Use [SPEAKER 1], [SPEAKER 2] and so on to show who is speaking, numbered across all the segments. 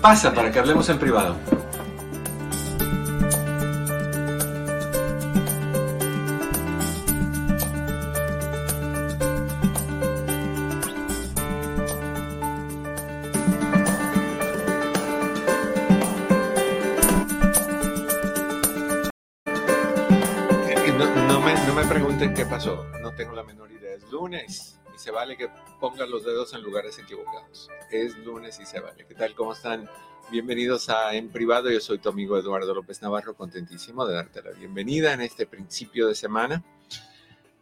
[SPEAKER 1] Pasa para que hablemos en privado. En lugares equivocados. Es lunes y se vale. ¿Qué tal? ¿Cómo están? Bienvenidos a En Privado. Yo soy tu amigo Eduardo López Navarro, contentísimo de darte la bienvenida en este principio de semana.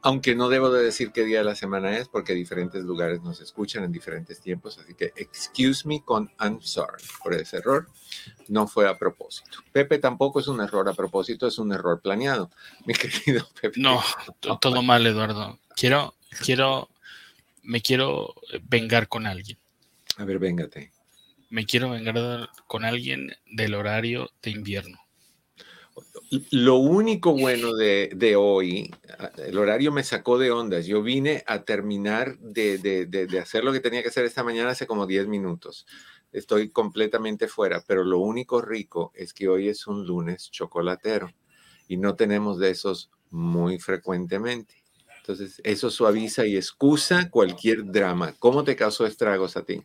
[SPEAKER 1] Aunque no debo de decir qué día de la semana es porque diferentes lugares nos escuchan en diferentes tiempos, así que excuse me con I'm sorry por ese error. No fue a propósito. Pepe tampoco es un error a propósito, es un error planeado. Mi querido Pepe.
[SPEAKER 2] No, to- todo mal, Eduardo. Quiero, quiero, me quiero vengar con alguien.
[SPEAKER 1] A ver, véngate.
[SPEAKER 2] Me quiero vengar con alguien del horario de invierno.
[SPEAKER 1] Lo único bueno de, de hoy, el horario me sacó de ondas. Yo vine a terminar de, de- de- de hacer lo que tenía que hacer esta mañana hace como 10 minutos. Estoy completamente fuera, pero lo único rico es que hoy es un lunes chocolatero y no tenemos de esos muy frecuentemente. Entonces, eso suaviza y excusa cualquier drama. ¿Cómo te causó estragos a ti?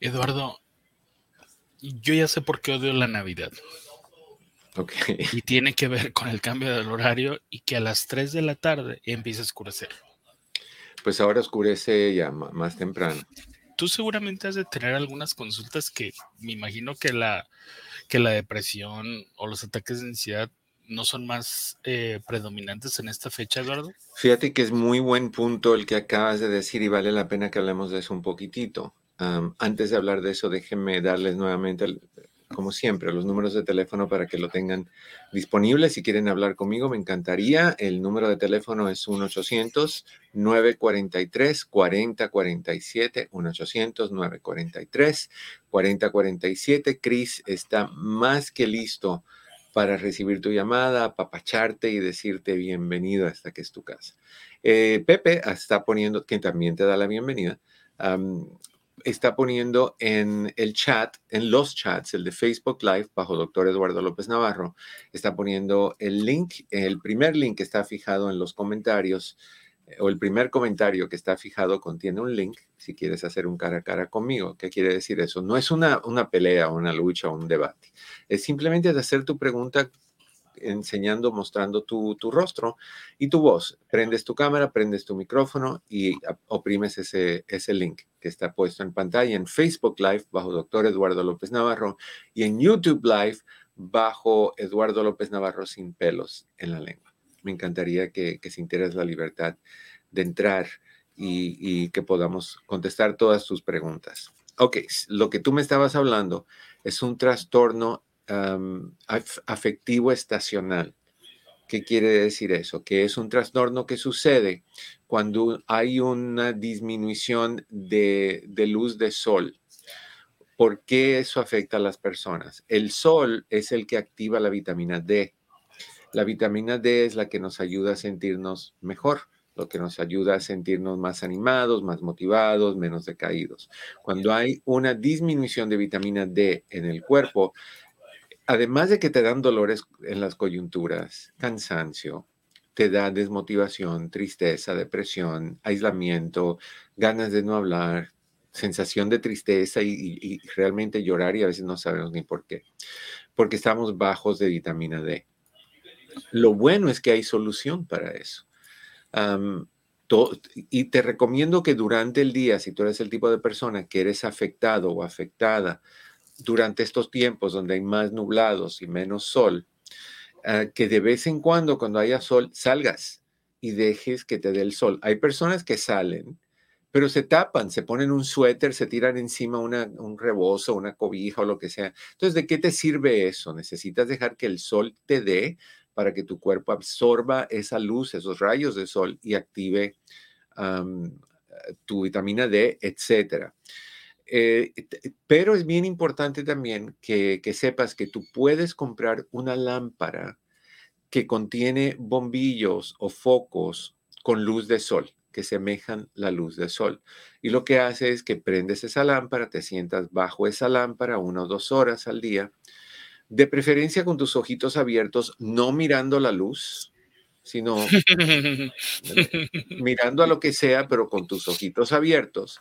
[SPEAKER 2] Eduardo, yo ya sé por qué odio la Navidad.
[SPEAKER 1] Ok.
[SPEAKER 2] Y tiene que ver con el cambio del horario y que a las 3 de la tarde empieza a oscurecer.
[SPEAKER 1] Pues ahora oscurece ya más temprano.
[SPEAKER 2] Tú seguramente has de tener algunas consultas que me imagino que la, que la depresión o los ataques de ansiedad no son más eh, predominantes en esta fecha, Eduardo.
[SPEAKER 1] Fíjate que es muy buen punto el que acabas de decir y vale la pena que hablemos de eso un poquitito. Antes de hablar de eso, déjenme darles nuevamente, como siempre, los números de teléfono para que lo tengan disponible. Si quieren hablar conmigo, me encantaría. El número de teléfono es 1-800-943-4047. 1-800-943-4047. Chris está más que listo para recibir tu llamada, apapacharte y decirte bienvenido hasta que es tu casa. Eh, Pepe está poniendo, que también te da la bienvenida, está poniendo en el chat, en los chats, el de Facebook Live, bajo doctor Eduardo López Navarro, está poniendo el link, el primer link que está fijado en los comentarios, o el primer comentario que está fijado contiene un link, si quieres hacer un cara a cara conmigo. ¿Qué quiere decir eso? No es una, una pelea, una lucha un debate. Es simplemente de hacer tu pregunta enseñando, mostrando tu, tu rostro y tu voz. Prendes tu cámara, prendes tu micrófono y oprimes ese, ese link que está puesto en pantalla en Facebook Live bajo Doctor Eduardo López Navarro y en YouTube Live bajo Eduardo López Navarro sin pelos en la lengua. Me encantaría que, que sintieras la libertad de entrar y, que podamos contestar todas tus preguntas. Ok, lo que tú me estabas hablando es un trastorno afectivo estacional. ¿Qué quiere decir eso? Que es un trastorno que sucede cuando hay una disminución de luz de sol. ¿Por qué eso afecta a las personas? El sol es el que activa la vitamina D. La vitamina D es la que nos ayuda a sentirnos mejor, lo que nos ayuda a sentirnos más animados, más motivados, menos decaídos. Cuando hay una disminución de vitamina D en el cuerpo, además de que te dan dolores en las coyunturas, cansancio, te da desmotivación, tristeza, depresión, aislamiento, ganas de no hablar, sensación de tristeza y, y- y realmente llorar y a veces no sabemos ni por qué, porque estamos bajos de vitamina D. Lo bueno es que hay solución para eso. Y te recomiendo que durante el día, si tú eres el tipo de persona que eres afectado o afectada durante estos tiempos donde hay más nublados y menos sol, ah, que de vez en cuando, cuando haya sol, salgas y dejes que te dé el sol. Hay personas que salen, pero se tapan, se ponen un suéter, se tiran encima una, un rebozo, una cobija o lo que sea. Entonces, ¿de qué te sirve eso? Necesitas dejar que el sol te dé para que tu cuerpo absorba esa luz, esos rayos de sol y active tu vitamina D, etcétera. Eh, pero es bien importante también que, que sepas que tú puedes comprar una lámpara que contiene bombillos o focos con luz de sol que semejan la luz del sol. Y lo que hace es que prendes esa lámpara, te sientas bajo esa lámpara una o dos horas al día, de preferencia con tus ojitos abiertos, no mirando la luz, sino mirando a lo que sea, pero con tus ojitos abiertos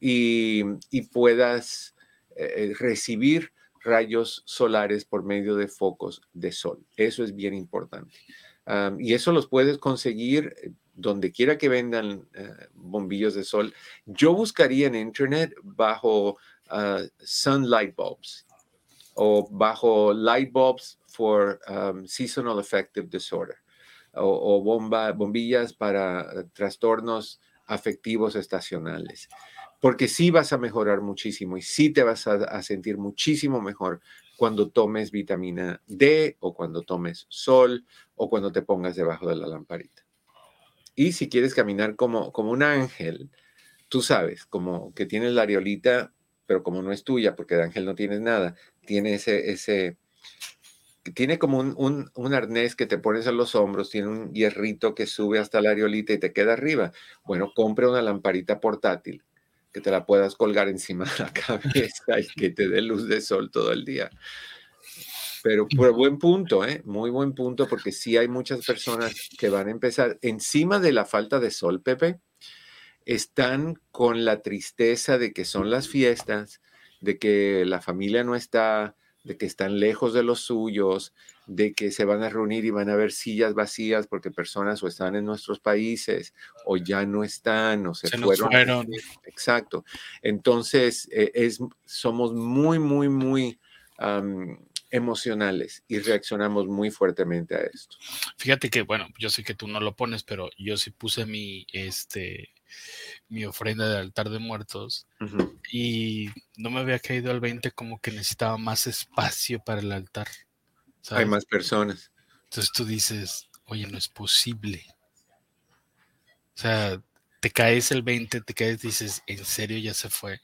[SPEAKER 1] y, puedas eh, recibir rayos solares por medio de focos de sol. Eso es bien importante. y eso los puedes conseguir eh, donde quiera que vendan eh, bombillos de sol. Yo buscaría en Internet bajo uh, sun light bulbs o bajo light bulbs for um, seasonal affective disorder o, bomba, bombillas para trastornos afectivos estacionales. Porque sí vas a mejorar muchísimo y sí te vas a sentir muchísimo mejor cuando tomes vitamina D o cuando tomes sol o cuando te pongas debajo de la lamparita. Y si quieres caminar como, como un ángel, tú sabes, como que tienes la areolita, pero como no es tuya, porque de ángel no tienes nada, tiene ese, ese, tiene como un, un, arnés que te pones en los hombros, tiene un hierrito que sube hasta la areolita y te queda arriba. Bueno, compre una lamparita portátil que te la puedas colgar encima de la cabeza y que te dé luz de sol todo el día. Pero, por buen punto, ¿eh? muy buen punto, porque sí hay muchas personas que van a empezar encima de la falta de sol, Pepe, están con la tristeza de que son las fiestas, de que la familia no está, de que están lejos de los suyos, de que se van a reunir y van a ver sillas vacías porque personas o están en nuestros países o ya no están o se, fueron. Exacto. Entonces, eh, es, somos muy, muy, muy emocionales y reaccionamos muy fuertemente a esto.
[SPEAKER 2] Fíjate que, bueno, yo sé que tú no lo pones, pero yo sí puse mi, este, mi ofrenda de altar de muertos y no me había caído al 20 como que necesitaba más espacio para el altar.
[SPEAKER 1] Hay más personas.
[SPEAKER 2] Entonces tú dices, oye, no es posible. O sea, te caes el 20, te caes, dices, ¿en serio ya se fue?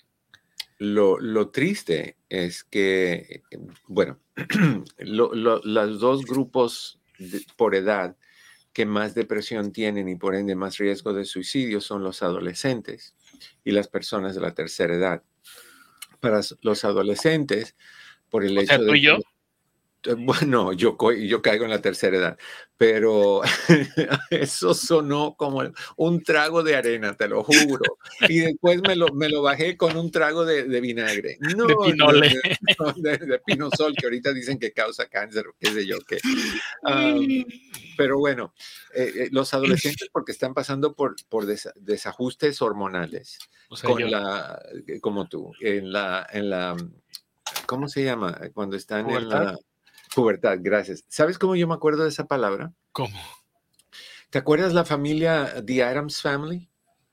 [SPEAKER 1] Lo, triste es que, bueno, los dos grupos por edad que más depresión tienen y por ende más riesgo de suicidio son los adolescentes y las personas de la tercera edad. Para los adolescentes, por el hecho de... yo? Eh, bueno, yo, yo caigo en la tercera edad, pero eso sonó como un trago de arena, te lo juro. Y después me lo, me lo bajé con un trago de, vinagre. No, de pinole. De, pinosol, que ahorita dicen que causa cáncer o qué sé yo qué. pero bueno, eh, eh, los adolescentes porque están pasando por, por desajustes hormonales, con la, como tú, en la, en la, ¿cómo se llama? Cuando están en la Pubertad, gracias. ¿Sabes cómo yo me acuerdo de esa palabra?
[SPEAKER 2] ¿Cómo?
[SPEAKER 1] ¿Te acuerdas la familia The Adams Family?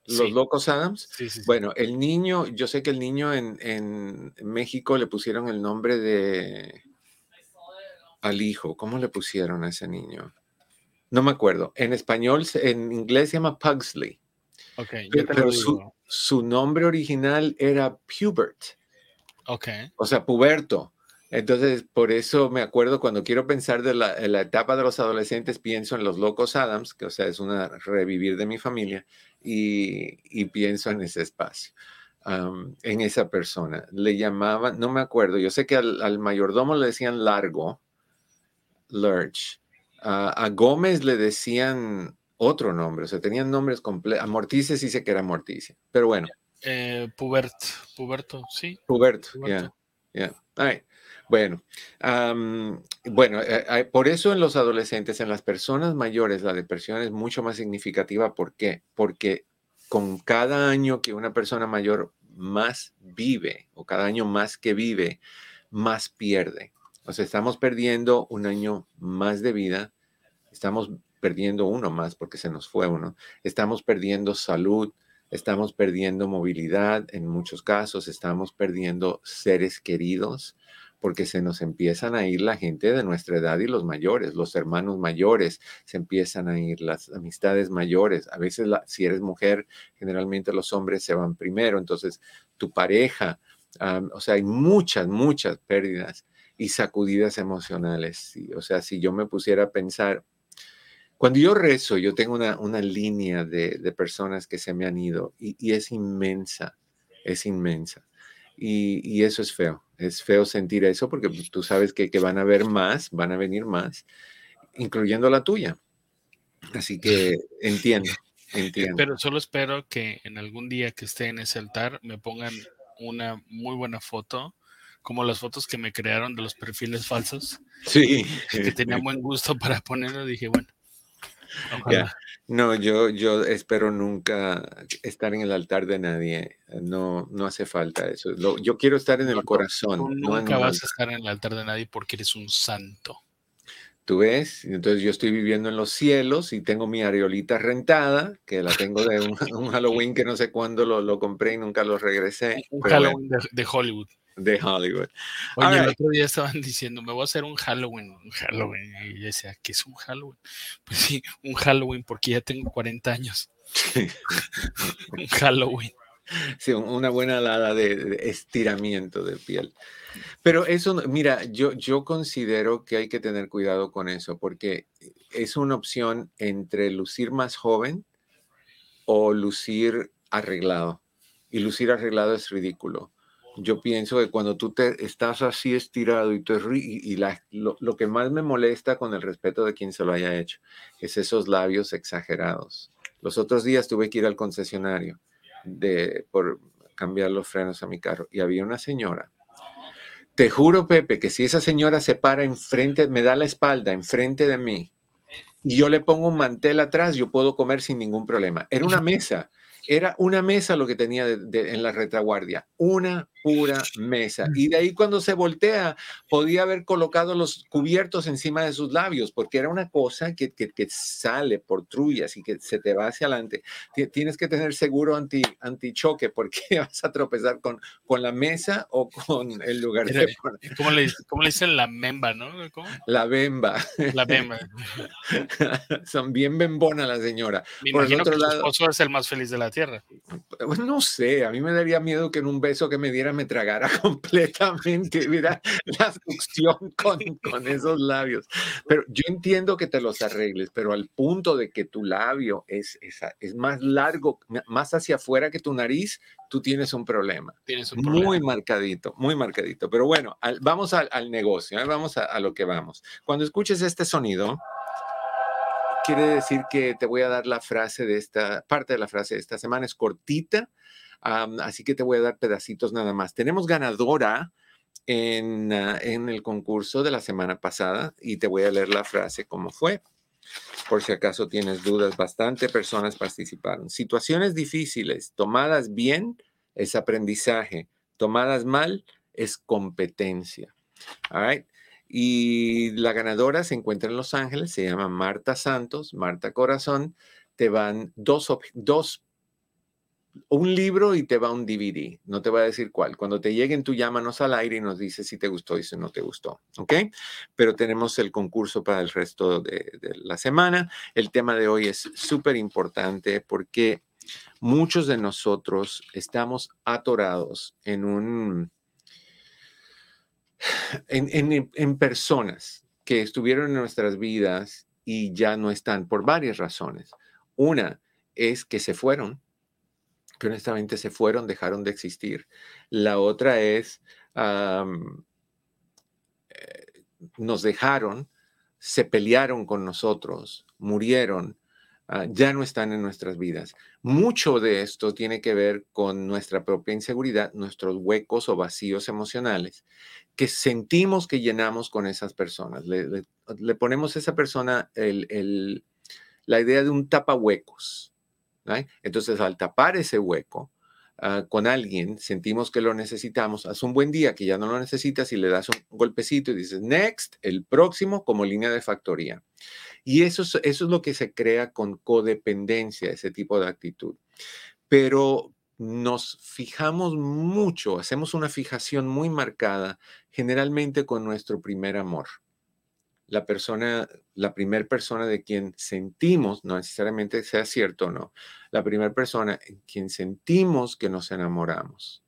[SPEAKER 1] Los locos Adams. Sí, sí, bueno, el niño, yo sé que el niño en, en, México le pusieron el nombre de al hijo. ¿Cómo le pusieron a ese niño? No me acuerdo. En español, en inglés se llama Pugsley.
[SPEAKER 2] Ok,
[SPEAKER 1] pero, su, su, nombre original era Pubert.
[SPEAKER 2] Ok.
[SPEAKER 1] O sea, puberto. Entonces, por eso me acuerdo cuando quiero pensar de la, etapa de los adolescentes, pienso en los locos Adams, que o sea, es una revivir de mi familia, y, pienso en ese espacio, en esa persona. Le llamaban, no me acuerdo, yo sé que al, mayordomo le decían largo, Lurch. a Gómez le decían otro nombre, o sea, tenían nombres completos. A Morticia sí sé que era Morticia, pero bueno.
[SPEAKER 2] Eh, Pubert, Puberto, sí.
[SPEAKER 1] Puberto, ya, ya. Bueno, bueno, eh, por eso en los adolescentes, en las personas mayores, la depresión es mucho más significativa. ¿Por qué? Porque con cada año que una persona mayor más vive, o cada año más que vive, más pierde. O sea, estamos perdiendo un año más de vida, estamos perdiendo uno más porque se nos fue uno, estamos perdiendo salud, estamos perdiendo movilidad en muchos casos, estamos perdiendo seres queridos porque se nos empiezan a ir la gente de nuestra edad y los mayores, los hermanos mayores, se empiezan a ir las amistades mayores. A veces, si eres mujer, generalmente los hombres se van primero, entonces tu pareja, o sea, hay muchas, muchas pérdidas y sacudidas emocionales. O sea, si yo me pusiera a pensar, cuando yo rezo, yo tengo una, línea de, personas que se me han ido y es inmensa, es inmensa. Y, y, eso es feo, es feo sentir eso porque pues, tú sabes que, que van a haber más, van a venir más, incluyendo la tuya. Así que entiendo, entiendo.
[SPEAKER 2] Pero solo espero que en algún día que esté en ese altar me pongan una muy buena foto como las fotos que me crearon de los perfiles falsos.
[SPEAKER 1] Sí.
[SPEAKER 2] Que tenía buen gusto para ponerlo. Dije, bueno,
[SPEAKER 1] no, yo, yo espero nunca estar en el altar de nadie. No, no hace falta eso. yo quiero estar en el corazón.
[SPEAKER 2] nunca vas a estar en el altar de nadie porque eres un santo.
[SPEAKER 1] Tú ves, entonces yo estoy viviendo en los cielos y tengo mi areolita rentada, que la tengo de un, Halloween que no sé cuándo lo, lo, compré y nunca lo regresé.
[SPEAKER 2] Un Halloween de Hollywood
[SPEAKER 1] de Hollywood.
[SPEAKER 2] Oye, el otro día estaban diciendo, me voy a hacer un Halloween, un Halloween. Y yo decía, ¿qué es un Halloween? Pues sí, un Halloween porque ya tengo 40 años. un Halloween.
[SPEAKER 1] Sí, una buena alada de, estiramiento de piel. Pero eso, mira, yo, yo considero que hay que tener cuidado con eso porque es una opción entre lucir más joven o lucir arreglado. Y lucir arreglado es ridículo yo pienso que cuando tú te estás así estirado y, te, y, la, lo, que más me molesta con el respeto de quien se lo haya hecho es esos labios exagerados. Los otros días tuve que ir al concesionario de, por cambiar los frenos a mi carro y había una señora. Te juro, Pepe, que si esa señora se para enfrente, me da la espalda enfrente de mí y yo le pongo un mantel atrás, yo puedo comer sin ningún problema. Era una mesa era una mesa lo que tenía en la retaguardia, una pura mesa. Mm. Y de ahí cuando se voltea, podía haber colocado los cubiertos encima de sus labios, porque era una cosa que, que, sale por trullas y que se te va hacia adelante. Tienes que tener seguro anti, choque porque vas a tropezar con, con la mesa o con el lugar de...
[SPEAKER 2] ¿Cómo le, cómo le dicen la memba, no?
[SPEAKER 1] La bemba.
[SPEAKER 2] La bemba.
[SPEAKER 1] Son bien bembona la señora.
[SPEAKER 2] Me por imagino que lado, esposo es el más feliz de la tierra.
[SPEAKER 1] Pues no sé, a mí me daría miedo que en un beso que me diera me tragara completamente, mira, la succión con, con esos labios. Pero yo entiendo que te los arregles, pero al punto de que tu labio es, es, es más largo, más hacia afuera que tu nariz, tú tienes un problema.
[SPEAKER 2] Tienes un problema.
[SPEAKER 1] Muy marcadito, muy marcadito. Pero bueno, vamos al, al negocio, ¿eh? vamos a, a lo que vamos. Cuando escuches este sonido, quiere decir que te voy a dar la frase de esta, parte de la frase de esta semana, es cortita, así que te voy a dar pedacitos nada más. Tenemos ganadora en, ah, en el concurso de la semana pasada y te voy a leer la frase como fue. Por si acaso tienes dudas, bastante personas participaron. Situaciones difíciles, tomadas bien, es aprendizaje. Tomadas mal, es competencia. All. Y la ganadora se encuentra en Los Ángeles, se llama Marta Santos, Marta Corazón. Te van dos, dos un libro y te va un DVD. No te voy a decir cuál. Cuando te lleguen, tú llámanos al aire y nos dices si te gustó y si no te gustó. ¿Ok? Pero tenemos el concurso para el resto de, la semana. El tema de hoy es súper importante porque muchos de nosotros estamos atorados en un en, personas que estuvieron en nuestras vidas y ya no están por varias razones. Una es que se fueron, que honestamente se fueron, dejaron de existir. La otra es, eh, nos dejaron, se pelearon con nosotros, murieron, Ah, ya no están en nuestras vidas. Mucho de esto tiene que ver con nuestra propia inseguridad, nuestros huecos o vacíos emocionales que sentimos que llenamos con esas personas. Le, ponemos a esa persona la idea de un tapahuecos. Entonces, al tapar ese hueco, Ah, con alguien, sentimos que lo necesitamos, haz un buen día que ya no lo necesitas y le das un golpecito y dices, next, el próximo como línea de factoría. Y eso es, eso es lo que se crea con codependencia, ese tipo de actitud. pero nos fijamos mucho, hacemos una fijación muy marcada, generalmente con nuestro primer amor. La persona, la primera persona de quien sentimos, no necesariamente sea cierto o no, la primera persona en quien sentimos que nos enamoramos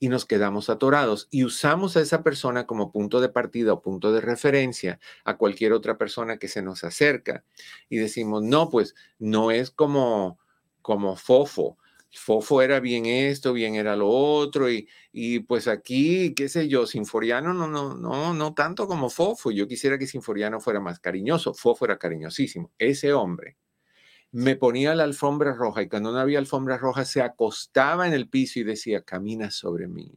[SPEAKER 1] y nos quedamos atorados y usamos a esa persona como punto de partida o punto de referencia a cualquier otra persona que se nos acerca y decimos, no, pues no es como, como fofo. Fofo era bien esto, bien era lo otro, y, y pues aquí, qué sé yo, Sinforiano no, no, no, no tanto como Fofo. Yo quisiera que Sinforiano fuera más cariñoso. Fofo era cariñosísimo. Ese hombre me ponía la alfombra roja y cuando no había alfombra roja se acostaba en el piso y decía, camina sobre mí,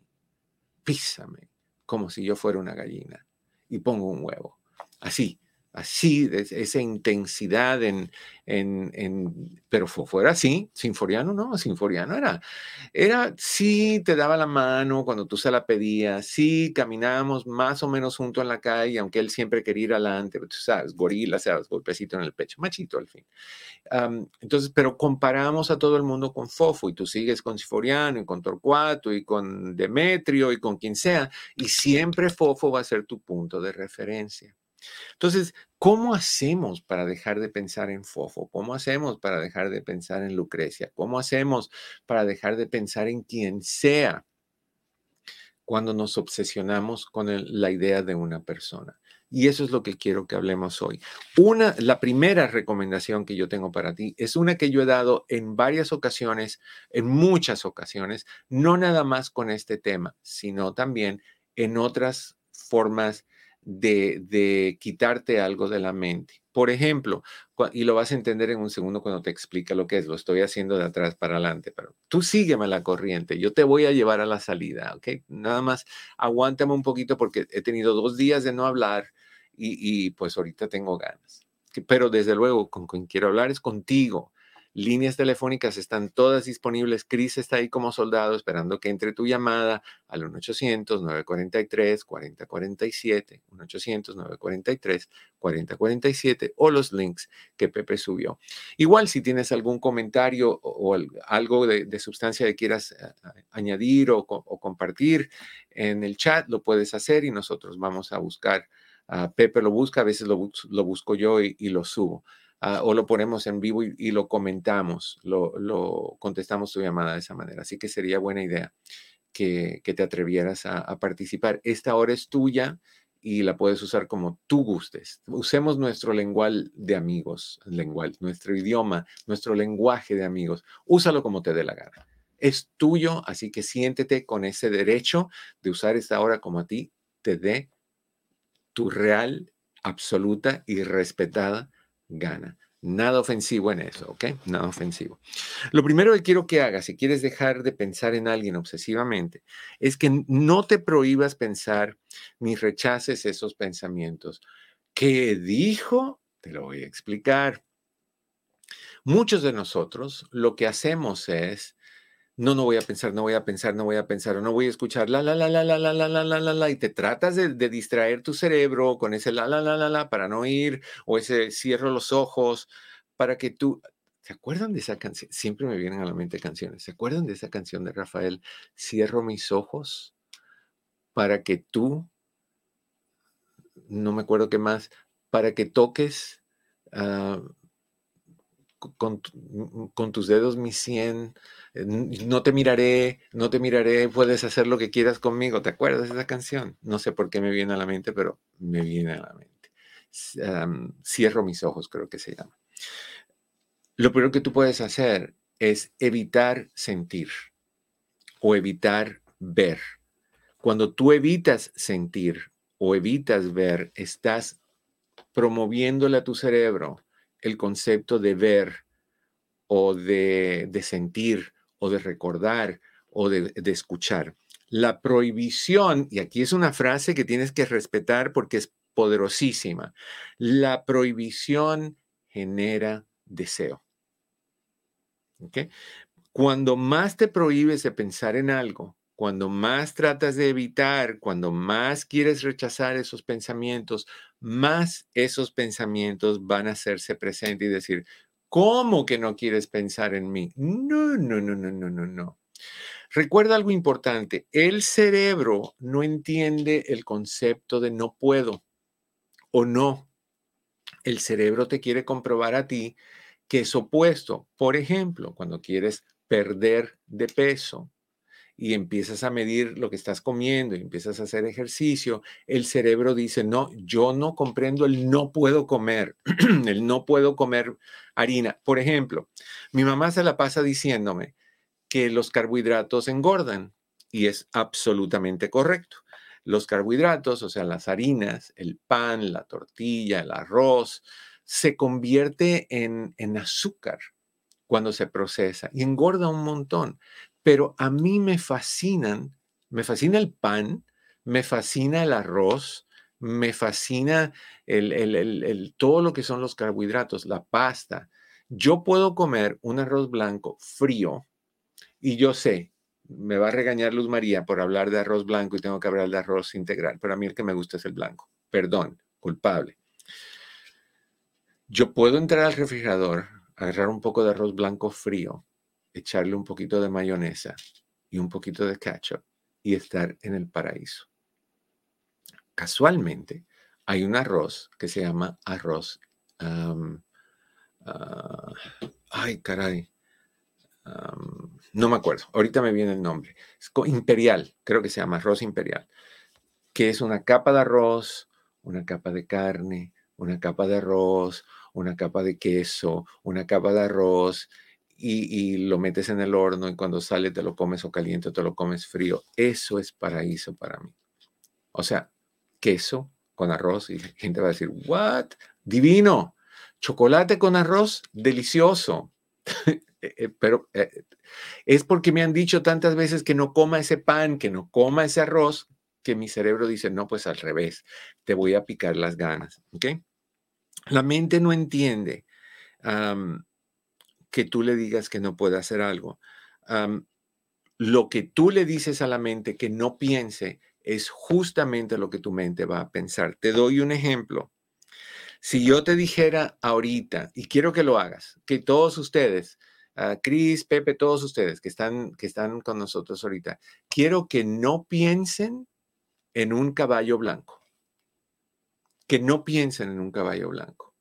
[SPEAKER 1] písame, como si yo fuera una gallina y pongo un huevo. Así, así, esa intensidad en, en, en, pero fuera así, Sinforiano no, Sinforiano era, era, sí te daba la mano cuando tú se la pedías, sí caminábamos más o menos junto en la calle, aunque él siempre quería ir adelante, tú sabes, gorila, sabes, golpecito en el pecho, machito al fin. entonces, pero comparamos a todo el mundo con Fofo y tú sigues con Sinforiano y con Torcuato y con Demetrio y con quien sea, y siempre Fofo va a ser tu punto de referencia. Entonces, ¿cómo hacemos para dejar de pensar en Fofo? ¿Cómo hacemos para dejar de pensar en Lucrecia? ¿Cómo hacemos para dejar de pensar en quien sea cuando nos obsesionamos con la idea de una persona? Y eso es lo que quiero que hablemos hoy. Una, la primera recomendación que yo tengo para ti es una que yo he dado en varias ocasiones, en muchas ocasiones, no nada más con este tema, sino también en otras formas de, quitarte algo de la mente. Por ejemplo, y lo vas a entender en un segundo cuando te explica lo que es, lo estoy haciendo de atrás para adelante, pero tú sígueme la corriente, yo te voy a llevar a la salida, ¿ok? Nada más aguántame un poquito porque he tenido dos días de no hablar y, y pues ahorita tengo ganas. Pero desde luego, con quien quiero hablar es contigo. Líneas telefónicas están todas disponibles. Cris está ahí como soldado esperando que entre tu llamada al 1-800-943-4047, 1-800-943-4047 o los links que Pepe subió. Igual si tienes algún comentario o, algo de, sustancia que quieras eh, añadir o, compartir en el chat, lo puedes hacer y nosotros vamos a buscar. Pepe lo busca, a veces lo, busco yo y lo subo. Ah, o lo ponemos en vivo y, lo comentamos, lo, contestamos tu llamada de esa manera. Así que sería buena idea que, te atrevieras a, participar. Esta hora es tuya y la puedes usar como tú gustes. Usemos nuestro lenguaje de amigos, lenguaje, nuestro idioma, nuestro lenguaje de amigos. Úsalo como te dé la gana. Es tuyo, así que siéntete con ese derecho de usar esta hora como a ti te dé tu real, absoluta y respetada gana. Nada ofensivo en eso, ¿ok? Nada ofensivo. Lo primero que quiero que hagas, si quieres dejar de pensar en alguien obsesivamente, es que no te prohíbas pensar ni rechaces esos pensamientos. ¿Qué dijo? Te lo voy a explicar. Muchos de nosotros lo que hacemos es no, no voy a pensar, no voy a pensar, no voy a pensar, o no voy a escuchar la, la, la, la, la, la, la, la, la, la, la, y te tratas de, distraer tu cerebro con ese la, la, la, la, la, para no ir, o ese cierro los ojos, para que tú, ¿se acuerdan de esa canción? Siempre me vienen a la mente canciones, ¿se acuerdan de esa canción de Rafael? Cierro mis ojos para que tú, no me acuerdo qué más, para que toques con, tus dedos mi cien eh, no te miraré, no te miraré, puedes hacer lo que quieras conmigo. ¿Te acuerdas de esa canción? No sé por qué me viene a la mente, pero me viene a la mente. cierro mis ojos, creo que se llama. Lo primero que tú puedes hacer es evitar sentir o evitar ver. Cuando tú evitas sentir o evitas ver, estás promoviéndole a tu cerebro el concepto de ver o de, de sentir o de recordar o de, escuchar. La prohibición, y aquí es una frase que tienes que respetar porque es poderosísima, la prohibición genera deseo. Cuando más te prohíbes de pensar en algo, cuando más tratas de evitar, cuando más quieres rechazar esos pensamientos, más esos pensamientos van a hacerse presentes y decir, ¿Cómo que no quieres pensar en mí? No, no, no, no, no, no, no. Recuerda algo importante, el cerebro no entiende el concepto de no puedo o no. El cerebro te quiere comprobar a ti que es opuesto. Por ejemplo, cuando quieres perder de peso y empiezas a medir lo que estás comiendo y empiezas a hacer ejercicio, el cerebro dice, no, yo no comprendo el no puedo comer, el no puedo comer harina. Por ejemplo, mi mamá se la pasa diciéndome, que los carbohidratos engordan y es absolutamente correcto. Los carbohidratos, o sea, las harinas, el pan, la tortilla, el arroz, se convierte en, en azúcar cuando se procesa y engorda un montón. Pero a mí me fascinan, me fascina el pan, me fascina el arroz, me fascina el, el, todo lo que son los carbohidratos, la pasta. Yo puedo comer un arroz blanco frío y yo sé, me va a regañar Luz María por hablar de arroz blanco y tengo que hablar de arroz integral, pero a mí el que me gusta es el blanco. Perdón, culpable. Yo puedo entrar al refrigerador, agarrar un poco de arroz blanco frío, echarle un poquito de mayonesa y un poquito de ketchup y estar en el paraíso. Casualmente, hay un arroz que se llama arroz. Ah, ay, caray no me acuerdo, ahorita me viene el nombre. Es imperial, creo que se llama arroz imperial, que es una capa de arroz, una capa de carne, una capa de arroz, una capa de queso, una capa de arroz, y, lo metes en el horno y cuando sale te lo comes o caliente o te lo comes frío. Eso es paraíso para mí. O sea, queso con arroz y la gente va a decir, ¿what? Divino. Chocolate con arroz, delicioso. Eh, eh, pero eh, es porque me han dicho tantas veces que no coma ese pan, que no coma ese arroz, que mi cerebro dice, no, pues al revés, te voy a picar las ganas. ¿ok? La mente no entiende que tú le digas que no puede hacer algo. lo que tú le dices a la mente que no piense es justamente lo que tu mente va a pensar. Te doy un ejemplo. Si yo te dijera ahorita, y quiero que lo hagas, que todos ustedes Cris, Pepe, todos ustedes que están, que están con nosotros ahorita, quiero que no piensen en un caballo blanco. Que no piensen en un caballo blanco.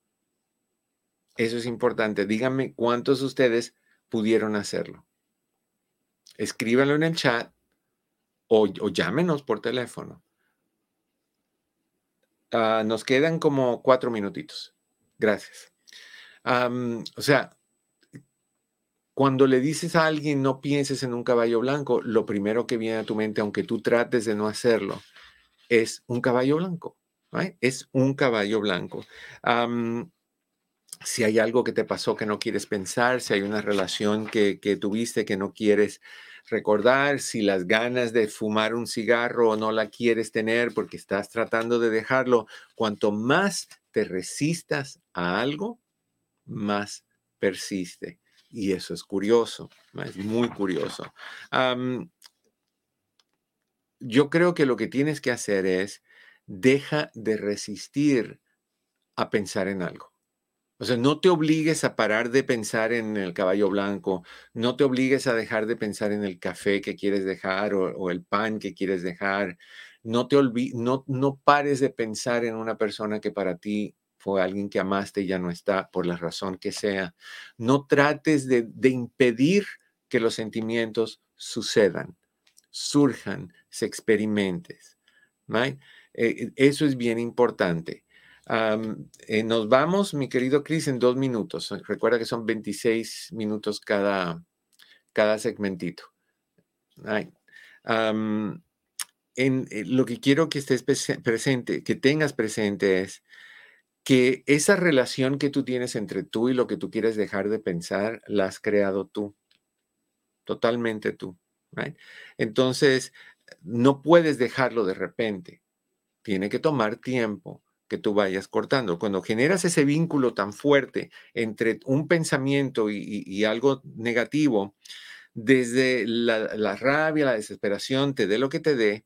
[SPEAKER 1] Eso es importante. Díganme cuántos de ustedes pudieron hacerlo. Escríbanlo en el chat o, llámenos por teléfono. Ah, nos quedan como cuatro minutitos. Gracias. o sea, cuando le dices a alguien no pienses en un caballo blanco, lo primero que viene a tu mente, aunque tú trates de no hacerlo, es un caballo blanco. Es un caballo blanco. Si hay algo que te pasó que no quieres pensar, si hay una relación que, que tuviste que no quieres recordar, si las ganas de fumar un cigarro no la quieres tener porque estás tratando de dejarlo, cuanto más te resistas a algo, más persiste. Y eso es curioso, es muy curioso. yo creo que lo que tienes que hacer es deja de resistir a pensar en algo. O sea, no te obligues a parar de pensar en el caballo blanco, no te obligues a dejar de pensar en el café que quieres dejar o, el pan que quieres dejar, no te no, no pares de pensar en una persona que para ti fue alguien que amaste y ya no está, por la razón que sea. No trates de, impedir que los sentimientos sucedan, surjan, se experimenten. Eh, eso es bien importante. Eh, nos vamos, mi querido Chris, en dos minutos. Recuerda que son 26 minutos cada, cada segmentito. en, eh, lo que quiero que estés presente, que tengas presente es que esa relación que tú tienes entre tú y lo que tú quieres dejar de pensar, la has creado tú, totalmente tú. Entonces, no puedes dejarlo de repente. Tiene que tomar tiempo que tú vayas cortando. Cuando generas ese vínculo tan fuerte entre un pensamiento y, algo negativo, desde la, rabia, la desesperación, te dé lo que te dé,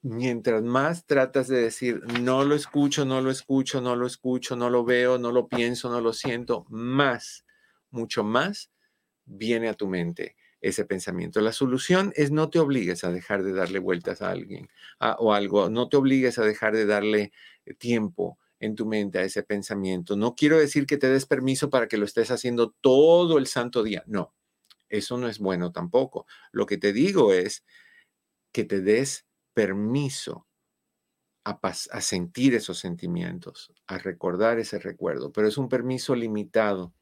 [SPEAKER 1] mientras más tratas de decir, no lo escucho, no lo escucho, no lo escucho, no lo veo, no lo pienso, no lo siento, más, mucho más viene a tu mente ese pensamiento. La solución es no te obligues a dejar de darle vueltas a alguien o algo, no te obligues a dejar de darle eh, tiempo en tu mente a ese pensamiento. No quiero decir que te des permiso para que lo estés haciendo todo el santo día, no, eso no es bueno tampoco. Lo que te digo es que te des permiso a, a, sentir esos sentimientos, a recordar ese recuerdo, pero es un permiso limitado,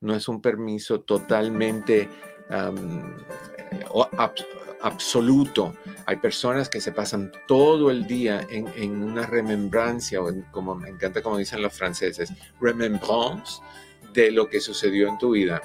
[SPEAKER 1] no es un permiso totalmente absoluto. Hay personas que se pasan todo el día en, en una remembrancia, o como me encanta como dicen los franceses, remembrance de lo que sucedió en tu vida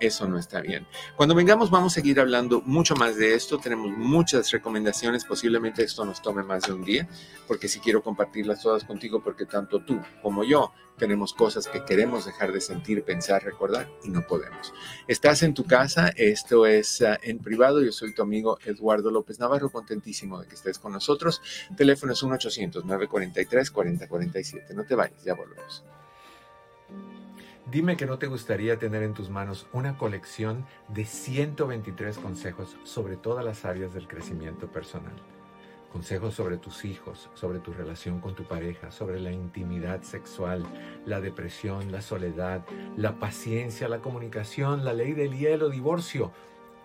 [SPEAKER 1] eso no está bien. Cuando vengamos vamos a seguir hablando mucho más de esto. Tenemos muchas recomendaciones. Posiblemente esto nos tome más de un día, porque si quiero compartirlas todas contigo, porque tanto tú como yo tenemos cosas que queremos dejar de sentir, pensar, recordar y no podemos. Estás en tu casa, esto es ah, en privado. Yo soy tu amigo Eduardo López Navarro, contentísimo de que estés con nosotros. Teléfono es 1-800-943-4047. No te vayas, ya volvemos.
[SPEAKER 3] Dime que no te gustaría tener en tus manos una colección de 123 consejos sobre todas las áreas del crecimiento personal. Consejos sobre tus hijos, sobre tu relación con tu pareja, sobre la intimidad sexual, la depresión, la soledad, la paciencia, la comunicación, la ley del hielo, divorcio,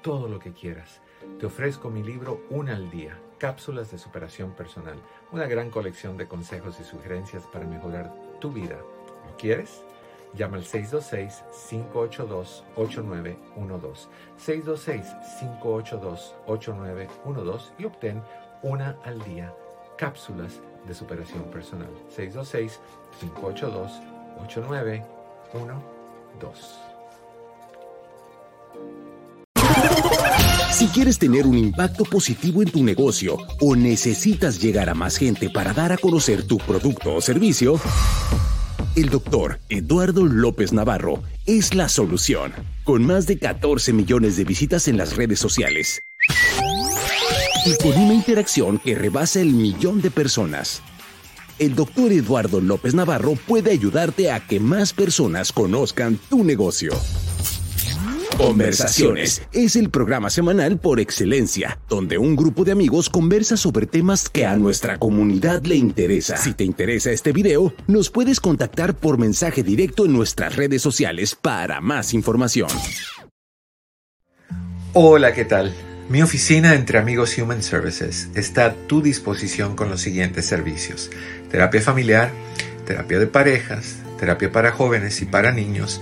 [SPEAKER 3] todo lo que quieras. Te ofrezco mi libro Una al día, cápsulas de superación personal, una gran colección de consejos y sugerencias para mejorar tu vida. ¿Lo quieres? Llama al 626-582-8912. 626-582-8912 y obtén una al día cápsulas de superación personal. 626-582-8912.
[SPEAKER 4] Si quieres tener un impacto positivo en tu negocio o necesitas llegar a más gente para dar a conocer tu producto o servicio, el doctor Eduardo López Navarro es la solución, con más de 14 millones de visitas en las redes sociales y con una interacción que rebasa el millón de personas. El doctor Eduardo López Navarro puede ayudarte a que más personas conozcan tu negocio. Conversaciones es el programa semanal por excelencia, donde un grupo de amigos conversa sobre temas que a nuestra comunidad le interesa. Si te interesa este video, nos puedes contactar por mensaje directo en nuestras redes sociales para más información.
[SPEAKER 3] Hola, ¿qué tal? Mi oficina entre amigos Human Services está a tu disposición con los siguientes servicios. Terapia familiar, terapia de parejas, terapia para jóvenes y para niños,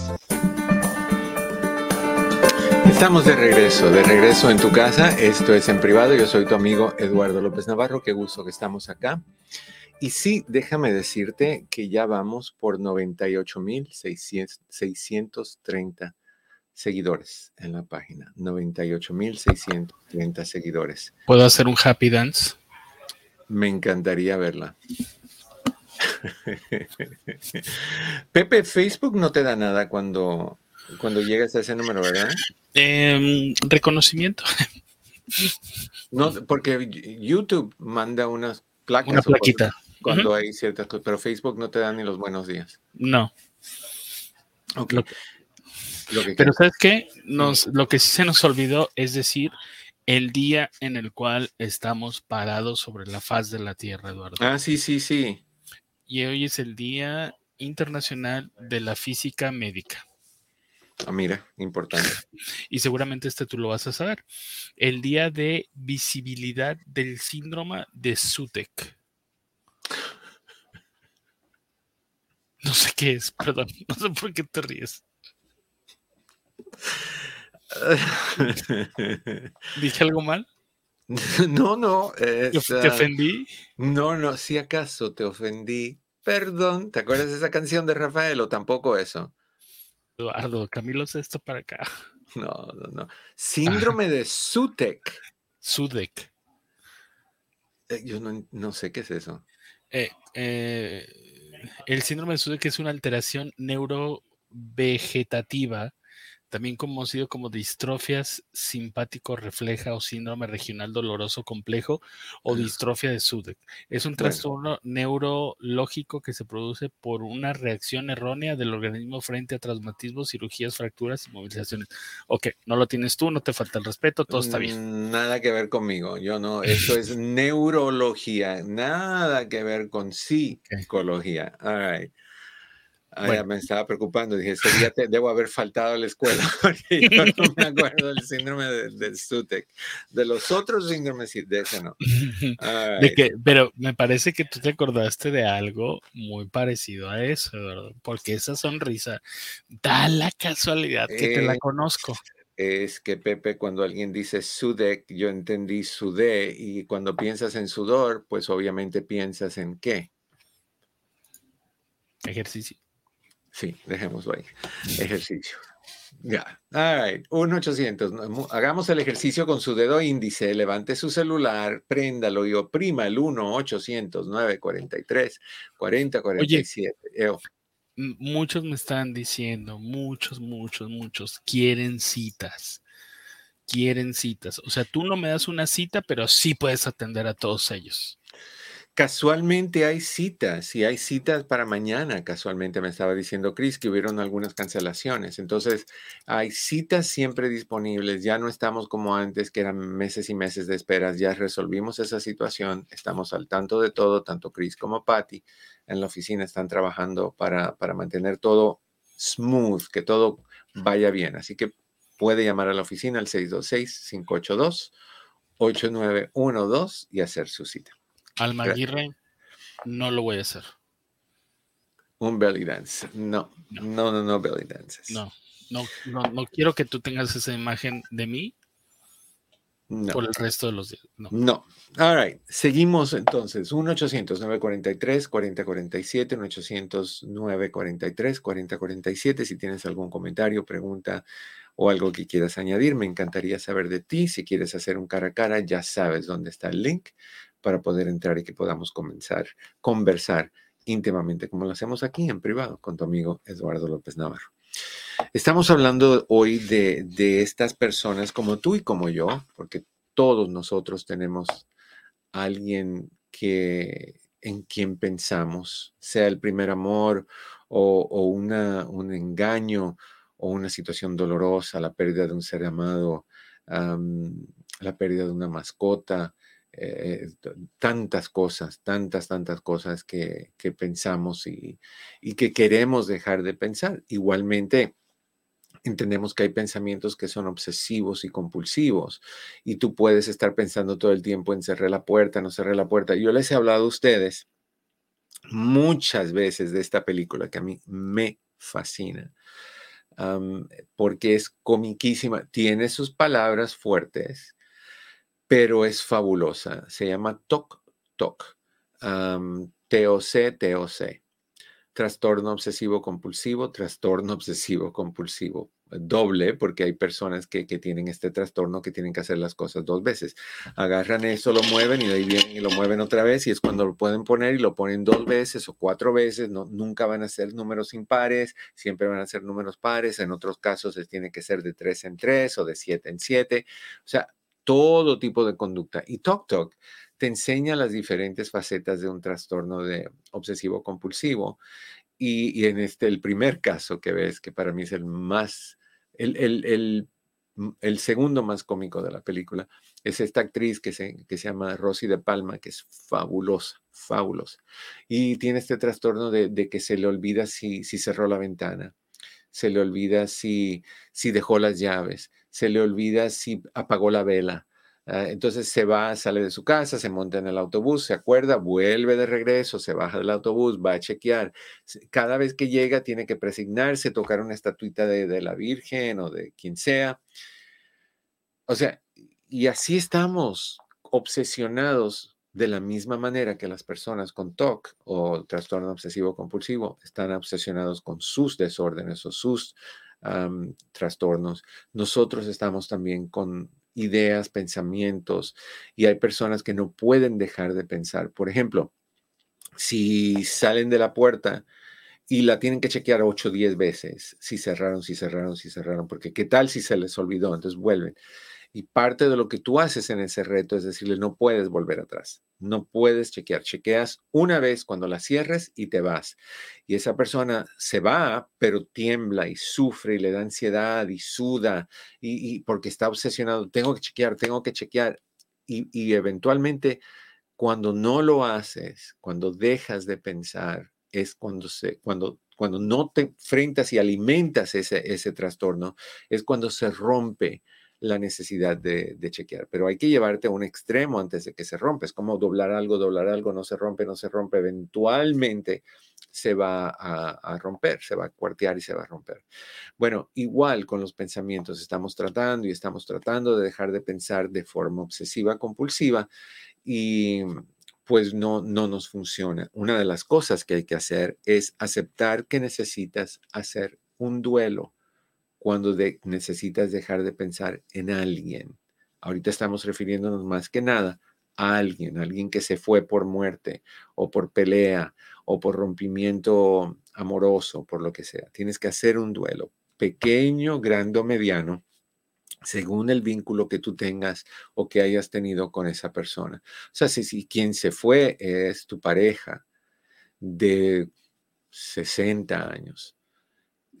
[SPEAKER 1] Estamos de regreso, de regreso en tu casa. Esto es en privado. Yo soy tu amigo Eduardo López Navarro. Qué gusto que estamos acá. Y sí, déjame decirte que ya vamos por 98.630 seguidores en la página. 98.630 seguidores.
[SPEAKER 2] ¿Puedo hacer un happy dance?
[SPEAKER 1] Me encantaría verla. Pepe, Facebook no te da nada cuando, cuando llegas a ese número, ¿verdad?
[SPEAKER 2] Em, reconocimiento.
[SPEAKER 1] No, porque YouTube manda unas placas.
[SPEAKER 2] Una plaquita.
[SPEAKER 1] Cuando hay ciertas cosas, pero Facebook no te da ni los buenos días.
[SPEAKER 2] No. pero ¿sabes qué? Nos, lo que sí se nos olvidó es decir el día en el cual estamos parados sobre la faz de la Tierra, Eduardo.
[SPEAKER 1] Ah, sí, sí, sí.
[SPEAKER 2] Y hoy es el Día Internacional de la Física Médica.
[SPEAKER 1] Ah, mira, importante.
[SPEAKER 2] Y seguramente este tú lo vas a saber. El día de visibilidad del síndrome de Sutek. No sé qué es, perdón, no sé por qué te ríes. ¿Dije algo mal?
[SPEAKER 1] No, no.
[SPEAKER 2] ¿Te ofendí?
[SPEAKER 1] No, no, si acaso te ofendí. Perdón, ¿te acuerdas de esa canción de Rafael o tampoco eso?
[SPEAKER 2] Eduardo, Camilo esto para acá.
[SPEAKER 1] No, no, no. Síndrome de Sutek.
[SPEAKER 2] Sudek.
[SPEAKER 1] Eh, yo no, sé qué es eso.
[SPEAKER 2] Eh, eh, el síndrome de Sutek es una alteración neurovegetativa también conocido como distrofias simpático refleja o síndrome regional doloroso complejo o distrofia de Sudeck. Es un trastorno neurológico que se produce por una reacción errónea del organismo frente a traumatismos, cirugías, fracturas y movilizaciones. Ok, no lo tienes tú, no te falta el respeto, todo está bien.
[SPEAKER 1] Mm, nada que ver conmigo, yo no, eso es neurología, nada que ver con psicología. All right. Ah, me estaba preocupando. Dije, ese día debo haber faltado a la escuela porque yo no me acuerdo del síndrome del de Sutek. De los otros síndromes, de ese no.
[SPEAKER 2] De que, pero me parece que tú te acordaste de algo muy parecido a eso, ¿verdad? Porque esa sonrisa da la casualidad que te la conozco.
[SPEAKER 1] Es que Pepe, cuando alguien dice Sudek, yo entendí sudé, y cuando piensas en sudor, pues obviamente piensas en qué.
[SPEAKER 2] Ejercicio.
[SPEAKER 1] Sí, dejémoslo ahí. Ejercicio. Ya. All right. 1-800. Hagamos el ejercicio con su dedo índice. Levante su celular, préndalo y oprima el 1-800-943-4047.
[SPEAKER 2] Muchos me están diciendo, muchos, muchos, muchos quieren citas. Quieren citas. O sea, tú no me das una cita, pero sí puedes atender a todos ellos.
[SPEAKER 1] Casualmente hay citas y hay citas para mañana. Casualmente me estaba diciendo Chris que hubieron algunas cancelaciones. Entonces, hay citas siempre disponibles. Ya no estamos como antes, que eran meses y meses de esperas. Ya resolvimos esa situación. Estamos al tanto de todo, tanto Chris como Patty en la oficina están trabajando para, para mantener todo smooth, que todo vaya bien. Así que puede llamar a la oficina al 626-582-8912 y hacer su cita.
[SPEAKER 2] Almaguirre, no lo voy a hacer.
[SPEAKER 1] Un belly dance. No, no, no, no, belly dances.
[SPEAKER 2] No, no, no, no quiero que tú tengas esa imagen de mí por el resto de los días. No.
[SPEAKER 1] No. All right. Seguimos entonces. 1-800-943-4047. 1-800-943-4047. Si tienes algún comentario, pregunta o algo que quieras añadir, me encantaría saber de ti. Si quieres hacer un cara a cara, ya sabes dónde está el link para poder entrar y que podamos comenzar, conversar íntimamente, como lo hacemos aquí en privado con tu amigo Eduardo López Navarro. Estamos hablando hoy de, de estas personas como tú y como yo, porque todos nosotros tenemos alguien que en quien pensamos, sea el primer amor o, o una, un engaño o una situación dolorosa, la pérdida de un ser amado, la pérdida de una mascota, eh, tantas cosas, tantas, tantas cosas que, pensamos y, que queremos dejar de pensar. Igualmente, entendemos que hay pensamientos que son obsesivos y compulsivos y tú puedes estar pensando todo el tiempo en cerrar la puerta, no cerrar la puerta. Yo les he hablado a ustedes muchas veces de esta película que a mí me fascina. porque es comiquísima, tiene sus palabras fuertes, pero es fabulosa. Se llama TOC TOC. TOC, TOC. Trastorno obsesivo compulsivo, trastorno obsesivo compulsivo. Doble, porque hay personas que, tienen este trastorno que tienen que hacer las cosas dos veces. Agarran eso, lo mueven y ahí vienen y lo mueven otra vez y es cuando lo pueden poner y lo ponen dos veces o cuatro veces. No, nunca van a ser números impares, siempre van a ser números pares. En otros casos es, tiene que ser de tres en tres o de siete en siete. O sea, todo tipo de conducta. Y Talk Talk te enseña las diferentes facetas de un trastorno de obsesivo compulsivo. Y, en este, el primer caso que ves, que para mí es el más, el, el, el, segundo más cómico de la película, es esta actriz que se, que se llama Rosy de Palma, que es fabulosa, fabulosa. Y tiene este trastorno de, de que se le olvida si, si cerró la ventana se le olvida si, si dejó las llaves, se le olvida si apagó la vela. Ah, entonces se va, sale de su casa, se monta en el autobús, se acuerda, vuelve de regreso, se baja del autobús, va a chequear. Cada vez que llega tiene que presignarse, tocar una estatuita de, de la Virgen o de quien sea. O sea, y así estamos obsesionados de la misma manera que las personas con TOC o trastorno obsesivo compulsivo están obsesionados con sus desórdenes o sus trastornos, nosotros estamos también con ideas, pensamientos y hay personas que no pueden dejar de pensar. Por ejemplo, si salen de la puerta y la tienen que chequear 8 o 10 veces, si cerraron, si cerraron, si cerraron, porque qué tal si se les olvidó, entonces vuelven. Y parte de lo que tú haces en ese reto es decirle, no puedes volver atrás, no puedes chequear, chequeas una vez cuando la cierres y te vas. Y esa persona se va, pero tiembla y sufre y le da ansiedad y suda y, porque está obsesionado, tengo que chequear, tengo que chequear. Y, y eventualmente, cuando no lo haces, cuando dejas de pensar, es cuando, se, cuando, cuando no te enfrentas y alimentas ese, ese trastorno, es cuando se rompe la necesidad de, chequear, pero hay que llevarte a un extremo antes de que se rompa. Es como doblar algo, doblar algo, no se rompe, no se rompe. Eventualmente se va a, romper, se va a cuartear y se va a romper. Bueno, igual con los pensamientos, estamos tratando y estamos tratando de dejar de pensar de forma obsesiva, compulsiva y pues no, no nos funciona. Una de las cosas que hay que hacer es aceptar que necesitas hacer un duelo cuando necesitas dejar de pensar en alguien. Ahorita estamos refiriéndonos más que nada a alguien, alguien que se fue por muerte o por pelea o por rompimiento amoroso, por lo que sea. Tienes que hacer un duelo, pequeño, grande o mediano, según el vínculo que tú tengas o que hayas tenido con esa persona. O sea, si, si quien se fue es tu pareja de 60 años,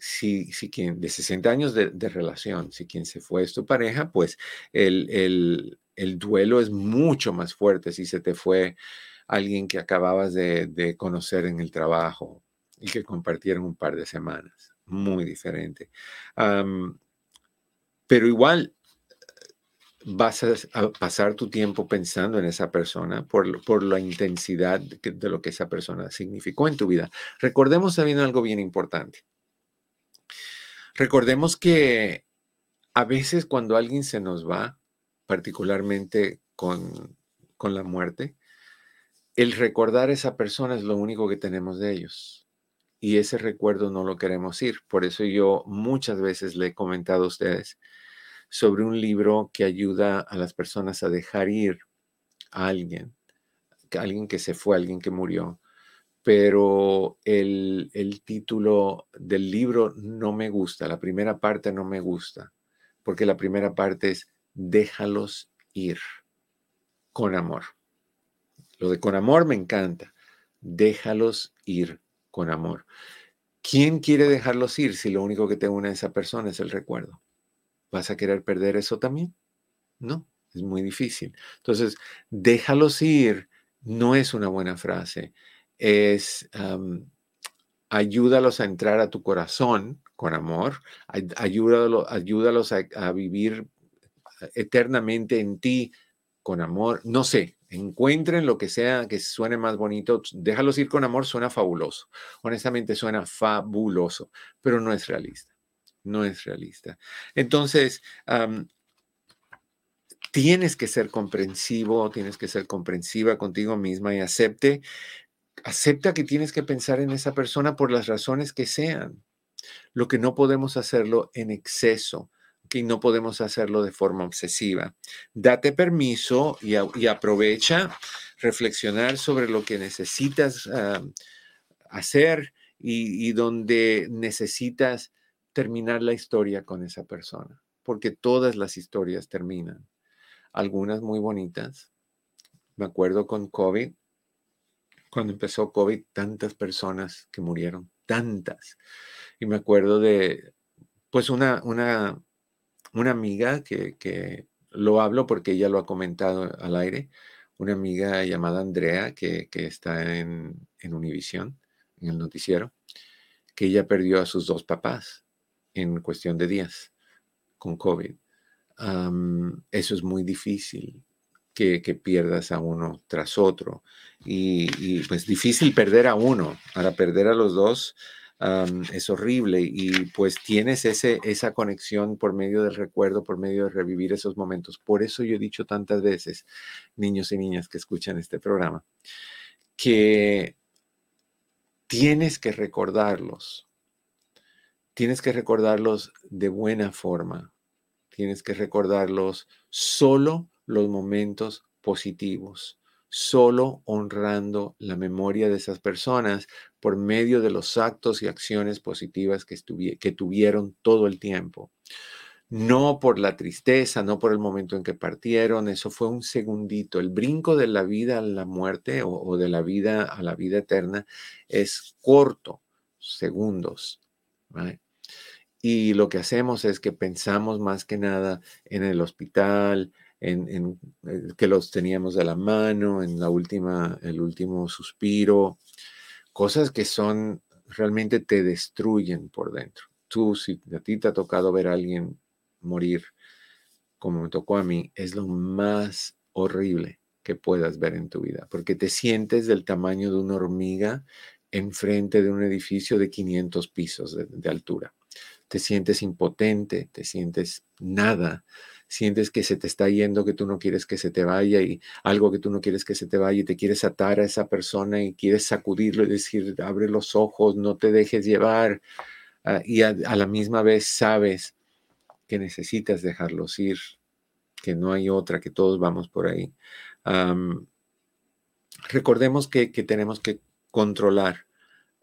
[SPEAKER 1] si, si quien de 60 años de, relación, si quien se fue es tu pareja, pues el, duelo es mucho más fuerte si se te fue alguien que acabas de, conocer en el trabajo y que compartieron un par de semanas. Muy diferente. pero igual vas a, pasar tu tiempo pensando en esa persona por, por la intensidad de, de, lo que esa persona significó en tu vida. Recordemos también algo bien importante. Recordemos que a veces cuando alguien se nos va, particularmente con, con la muerte, el recordar a esa persona es lo único que tenemos de ellos. Y ese recuerdo no lo queremos ir. Por eso yo muchas veces le he comentado a ustedes sobre un libro que ayuda a las personas a dejar ir a alguien, a alguien que se fue, alguien que murió, pero el, título del libro no me gusta, la primera parte no me gusta, porque la primera parte es déjalos ir con amor. Lo de con amor me encanta, déjalos ir con amor. ¿Quién quiere dejarlos ir si lo único que te une a esa persona es el recuerdo? ¿Vas a querer perder eso también? No, es muy difícil. Entonces, déjalos ir no es una buena frase es ayúdalos a entrar a tu corazón con amor, ayúdalos, ayúdalos a, vivir eternamente en ti con amor, no sé, encuentren lo que sea que suene más bonito, déjalos ir con amor, suena fabuloso, honestamente suena fabuloso, pero no es realista, no es realista. Entonces, tienes que ser comprensivo, tienes que ser comprensiva contigo misma y acepte acepta que tienes que pensar en esa persona por las razones que sean. Lo que no podemos hacerlo en exceso, que no podemos hacerlo de forma obsesiva. Date permiso y, aprovecha reflexionar sobre lo que necesitas ah, hacer y, y donde necesitas terminar la historia con esa persona, porque todas las historias terminan. Algunas muy bonitas. Me acuerdo con COVID, cuando empezó COVID, tantas personas que murieron, tantas. Y me acuerdo de, pues, una, una, una amiga que, que lo hablo porque ella lo ha comentado al aire, una amiga llamada Andrea que, que está en, en Univisión, en el noticiero, que ella perdió a sus dos papás en cuestión de días con COVID. eso es muy difícil que, pierdas a uno tras otro. Y, y, pues difícil perder a uno. Para perder a los dos es horrible. Y pues tienes ese, esa conexión por medio del recuerdo, por medio de revivir esos momentos. Por eso yo he dicho tantas veces, niños y niñas que escuchan este programa, que tienes que recordarlos. Tienes que recordarlos de buena forma. Tienes que recordarlos solo los momentos positivos, solo honrando la memoria de esas personas por medio de los actos y acciones positivas que, que tuvieron todo el tiempo. No por la tristeza, no por el momento en que partieron, eso fue un segundito. El brinco de la vida a la muerte o, de la vida a la vida eterna es corto, segundos. Y lo que hacemos es que pensamos más que nada en el hospital, eh, que los teníamos de la mano, en la última, el último suspiro, cosas que son realmente te destruyen por dentro. Tú, si a ti te ha tocado ver a alguien morir, como me tocó a mí, es lo más horrible que puedas ver en tu vida, porque te sientes del tamaño de una hormiga enfrente de un edificio de 500 pisos de altura. Te sientes impotente, te sientes nada, sientes que se te está yendo, que tú no quieres que se te vaya y algo que tú no quieres que se te vaya y te quieres atar a esa persona y quieres sacudirlo y decir, abre los ojos, no te dejes llevar. Ah, y a, la misma vez sabes que necesitas dejarlos ir, que no hay otra, que todos vamos por ahí. recordemos que tenemos que controlar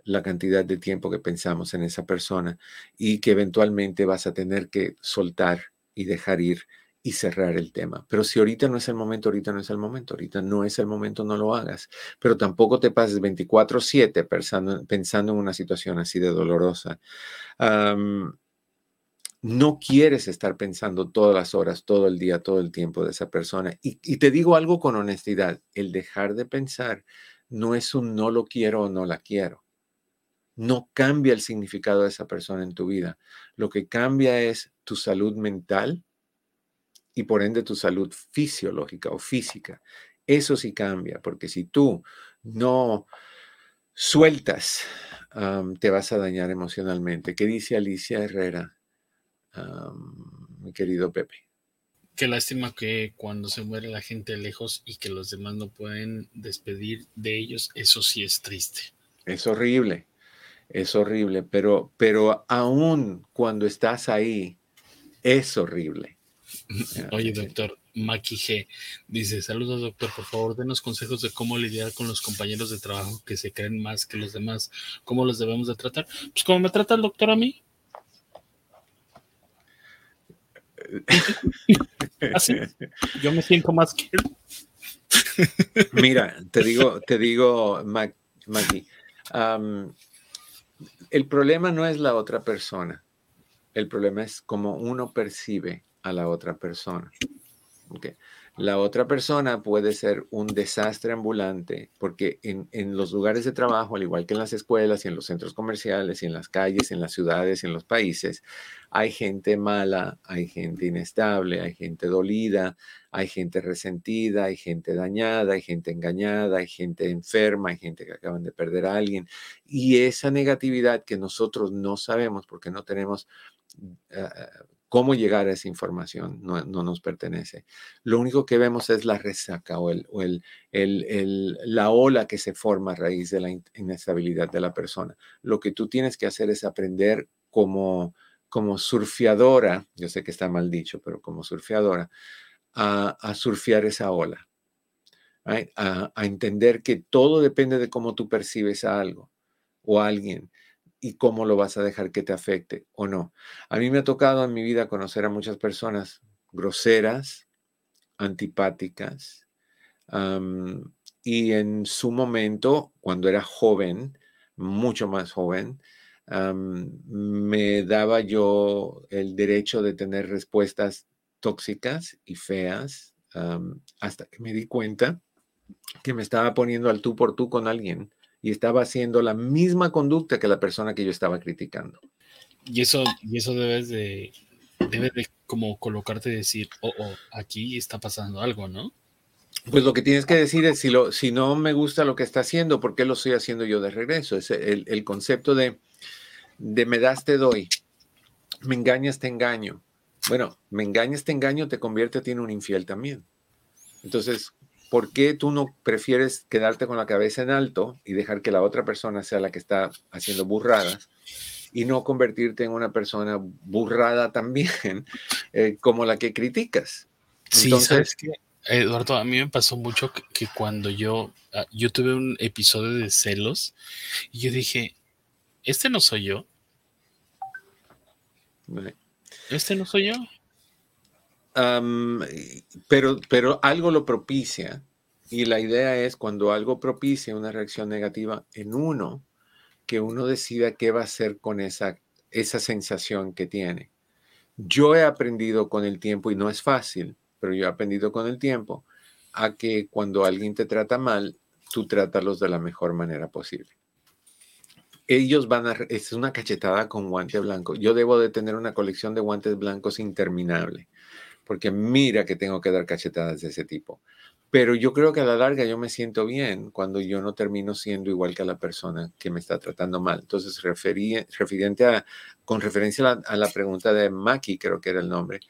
[SPEAKER 1] la cantidad de tiempo que pensamos en esa persona y que eventualmente vas a tener que soltar y dejar ir y cerrar el tema. Pero si ahorita no es el momento, ahorita no es el momento, ahorita no es el momento, no lo hagas. Pero tampoco te pases 24/7 pensando, pensando en una situación así de dolorosa. no quieres estar pensando todas las horas, todo el día, todo el tiempo de esa persona. Y te digo algo con honestidad, el dejar de pensar no es un no lo quiero o no la quiero no cambia el significado de esa persona en tu vida. Lo que cambia es tu salud mental y por ende tu salud fisiológica o física. Eso sí cambia, porque si tú no sueltas, te vas a dañar emocionalmente. ¿Qué dice Alicia Herrera, mi querido Pepe?
[SPEAKER 2] Qué lástima que cuando se muere la gente lejos y que los demás no pueden despedir de ellos, eso sí es triste.
[SPEAKER 1] Es horrible es horrible, pero, pero aún cuando estás ahí, es horrible.
[SPEAKER 2] Oye, doctor, Maki G dice, saludos doctor, por favor, denos consejos de cómo lidiar con los compañeros de trabajo que se creen más que los demás, cómo los debemos de tratar. Pues como me trata el doctor a mí. Así, yo me siento más que él.
[SPEAKER 1] Mira, te digo, te digo, Maki, el problema no es la otra persona. El problema es cómo uno percibe a la otra persona. La otra persona puede ser un desastre ambulante porque en, en, los lugares de trabajo, al igual que en las escuelas y en los centros comerciales y en las calles, en las ciudades y en los países, hay gente mala, hay gente inestable, hay gente dolida, hay gente resentida, hay gente dañada, hay gente engañada, hay gente enferma, hay gente que acaban de perder a alguien. Y esa negatividad que nosotros no sabemos porque no tenemos... Ah, cómo llegar a esa información no, nos pertenece. Lo único que vemos es la resaca o, el, la ola que se forma a raíz de la inestabilidad de la persona. Lo que tú tienes que hacer es aprender como, como surfeadora, yo sé que está mal dicho, pero como surfeadora, a, a surfear esa ola. A, a entender que todo depende de cómo tú percibes a algo o a alguien y cómo lo vas a dejar que te afecte o no. A mí me ha tocado en mi vida conocer a muchas personas groseras, antipáticas, y en su momento, cuando era joven, mucho más joven, me daba yo el derecho de tener respuestas tóxicas y feas, hasta que me di cuenta que me estaba poniendo al tú por tú con alguien y estaba haciendo la misma conducta que la persona que yo estaba criticando.
[SPEAKER 2] Y eso, y eso debes de, debes de como colocarte y decir, oh, oh, aquí está pasando algo, ¿no?
[SPEAKER 1] Pues lo que tienes que decir es, si, lo, si no me gusta lo que está haciendo, ¿por qué lo estoy haciendo yo de regreso? Es el, el concepto de, de me das, te doy, me engañas, te engaño. Bueno, me engañas, te engaño, te convierte a ti en un infiel también. Entonces, ¿por qué tú no prefieres quedarte con la cabeza en alto y dejar que la otra persona sea la que está haciendo burradas y no convertirte en una persona burrada también eh, como la que criticas?
[SPEAKER 2] Sí, ¿sabes qué? Eduardo, a mí me pasó mucho que, cuando yo, ah, yo tuve un episodio de celos y yo dije, este no soy yo. Este no soy yo.
[SPEAKER 1] Pero, pero algo lo propicia y la idea es cuando algo propicia una reacción negativa en uno, que uno decida qué va a hacer con esa, esa sensación que tiene. Yo he aprendido con el tiempo, y no es fácil, pero yo he aprendido con el tiempo, a que cuando alguien te trata mal, tú trátalos de la mejor manera posible. Ellos van a, es una cachetada con guante blanco. Yo debo de tener una colección de guantes blancos interminable, porque mira que tengo que dar cachetadas de ese tipo. Pero yo creo que a la larga yo me siento bien cuando yo no termino siendo igual que a la persona que me está tratando mal. Entonces, referí, referente a, con referencia a la, pregunta de Maki, creo que era el nombre,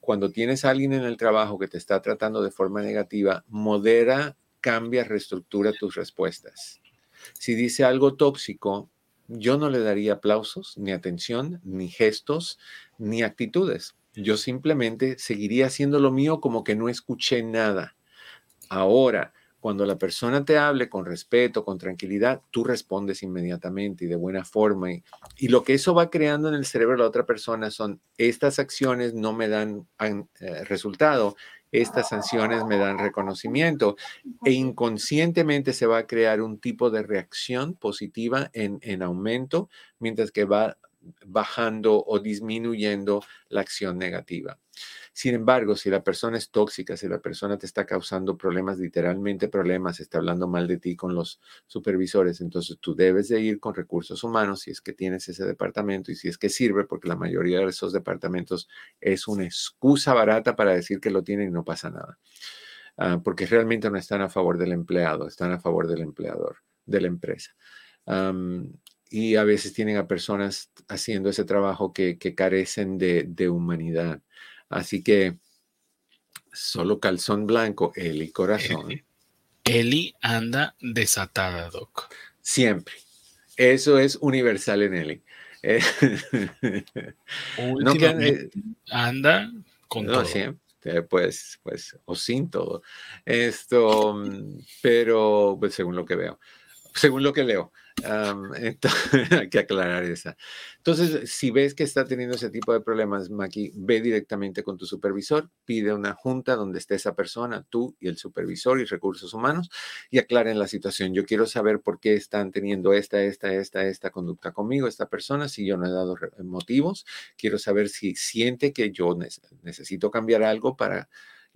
[SPEAKER 1] cuando tienes a alguien en el trabajo que te está tratando de forma negativa, modera, cambia, reestructura tus respuestas. Si dice algo tóxico, yo no le daría aplausos, ni atención, ni gestos, ni actitudes. Yo simplemente seguiría haciendo lo mío como que no escuché nada. Ahora, cuando la persona te hable con respeto, con tranquilidad, tú respondes inmediatamente y de buena forma. Y, lo que eso va creando en el cerebro de la otra persona son, estas acciones no me dan eh, resultado, estas sanciones me dan reconocimiento e inconscientemente se va a crear un tipo de reacción positiva en, en aumento, mientras que va bajando o disminuyendo la acción negativa. Sin embargo, si la persona es tóxica, si la persona te está causando problemas, literalmente problemas, está hablando mal de ti con los supervisores, entonces tú debes de ir con recursos humanos si es que tienes ese departamento y si es que sirve, porque la mayoría de esos departamentos es una excusa barata para decir que lo tienen y no pasa nada. Ah, porque realmente no están a favor del empleado, están a favor del empleador, de la empresa. Y a veces tienen a personas haciendo ese trabajo que, carecen de humanidad. Así que solo calzón blanco, Eli corazón.
[SPEAKER 2] Eli anda desatada, Doc.
[SPEAKER 1] Siempre. Eso es universal en Eli. Eh,
[SPEAKER 2] no que anda con todo.
[SPEAKER 1] Siempre, pues, pues, o sin todo. Esto, mm, pero pues, según lo que veo, según lo que leo. hay que aclarar esa. Entonces, si ves que está teniendo ese tipo de problemas, Maki, ve directamente con tu supervisor, pide una junta donde esté esa persona, tú y el supervisor y recursos humanos, y aclaren la situación. Yo quiero saber por qué están teniendo esta, esta, esta, esta conducta conmigo, esta persona, si yo no he dado motivos. Quiero saber si siente que yo necesito cambiar algo para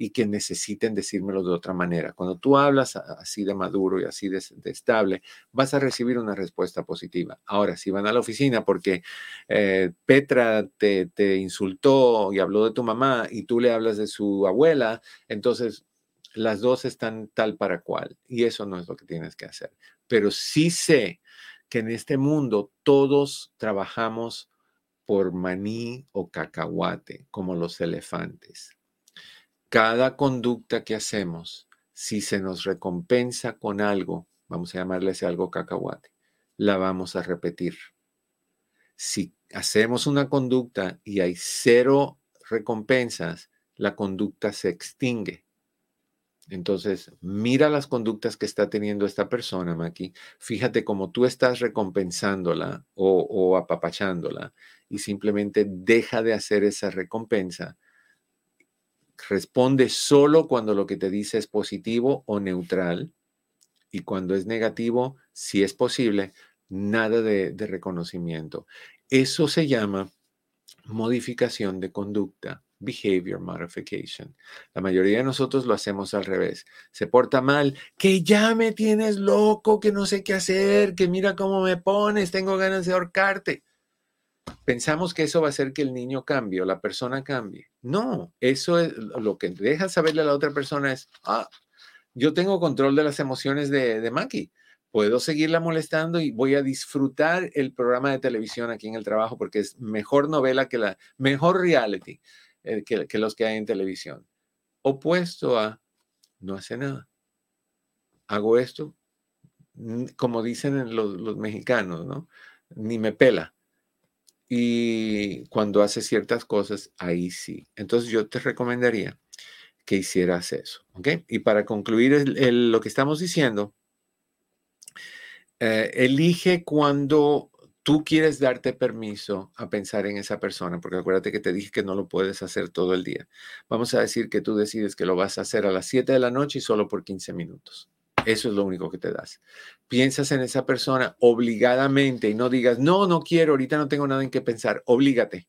[SPEAKER 1] y que necesiten decírmelo de otra manera. Cuando tú hablas así de maduro y así de, estable, vas a recibir una respuesta positiva. Ahora, si van a la oficina porque eh, Petra te, te insultó y habló de tu mamá y tú le hablas de su abuela, entonces las dos están tal para cual y eso no es lo que tienes que hacer. Pero sí sé que en este mundo todos trabajamos por maní o cacahuate, como los elefantes. Cada conducta que hacemos, si se nos recompensa con algo, vamos a llamarle ese algo cacahuate, la vamos a repetir. Si hacemos una conducta y hay cero recompensas, la conducta se extingue. Entonces, mira las conductas que está teniendo esta persona, Maki. Fíjate cómo tú estás recompensándola o, o apapachándola y simplemente deja de hacer esa recompensa Responde solo cuando lo que te dice es positivo o neutral. Y cuando es negativo, si es posible, nada de, reconocimiento. Eso se llama modificación de conducta, behavior modification. La mayoría de nosotros lo hacemos al revés. Se porta mal, que ya me tienes loco, que no sé qué hacer, que mira cómo me pones, tengo ganas de ahorcarte. Pensamos que eso va a hacer que el niño cambie o la persona cambie. No, eso es lo que deja saberle a la otra persona es, ah, yo tengo control de las emociones de, de Maki. Puedo seguirla molestando y voy a disfrutar el programa de televisión aquí en el trabajo porque es mejor novela que la, mejor reality eh, que, los que hay en televisión. Opuesto a, no hace nada. Hago esto, como dicen los, los mexicanos, ¿no? Ni me pela y cuando hace ciertas cosas, ahí sí. Entonces yo te recomendaría que hicieras eso. Y para concluir lo que estamos diciendo, eh, elige cuando tú quieres darte permiso a pensar en esa persona, porque acuérdate que te dije que no lo puedes hacer todo el día. Vamos a decir que tú decides que lo vas a hacer a las 7 de la noche y solo por 15 minutos. Eso es lo único que te das. Piensas en esa persona obligadamente y no digas, no, no quiero, ahorita no tengo nada en qué pensar. Oblígate.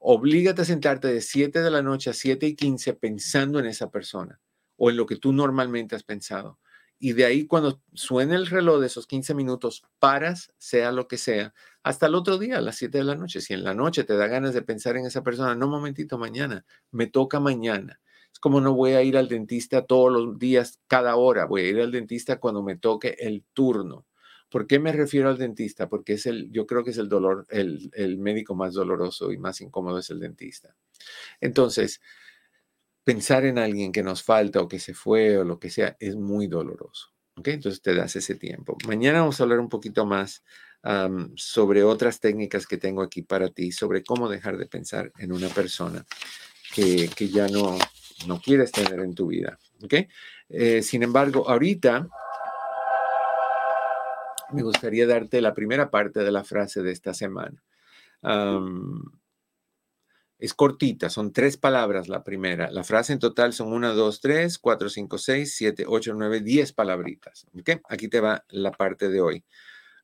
[SPEAKER 1] Oblígate a sentarte de 7 de la noche a 7 y 15 pensando en esa persona o en lo que tú normalmente has pensado. Y de ahí cuando suene el reloj de esos 15 minutos, paras, sea lo que sea, hasta el otro día, a las 7 de la noche. Si en la noche te da ganas de pensar en esa persona, no, momentito, mañana, me toca mañana es como no voy a ir al dentista todos los días, cada hora. Voy a ir al dentista cuando me toque el turno. ¿Por qué me refiero al dentista? Porque es el, yo creo que es el dolor, el, el médico más doloroso y más incómodo es el dentista. Entonces, pensar en alguien que nos falta o que se fue o lo que sea es muy doloroso. Entonces te das ese tiempo. Mañana vamos a hablar un poquito más sobre otras técnicas que tengo aquí para ti, sobre cómo dejar de pensar en una persona que, que ya no, no quieres tener en tu vida. Eh, sin embargo, ahorita me gustaría darte la primera parte de la frase de esta semana. es cortita, son tres palabras la primera. La frase en total son una, dos, tres, cuatro, cinco, seis, siete, ocho, nueve, diez palabritas. ¿ok? Aquí te va la parte de hoy.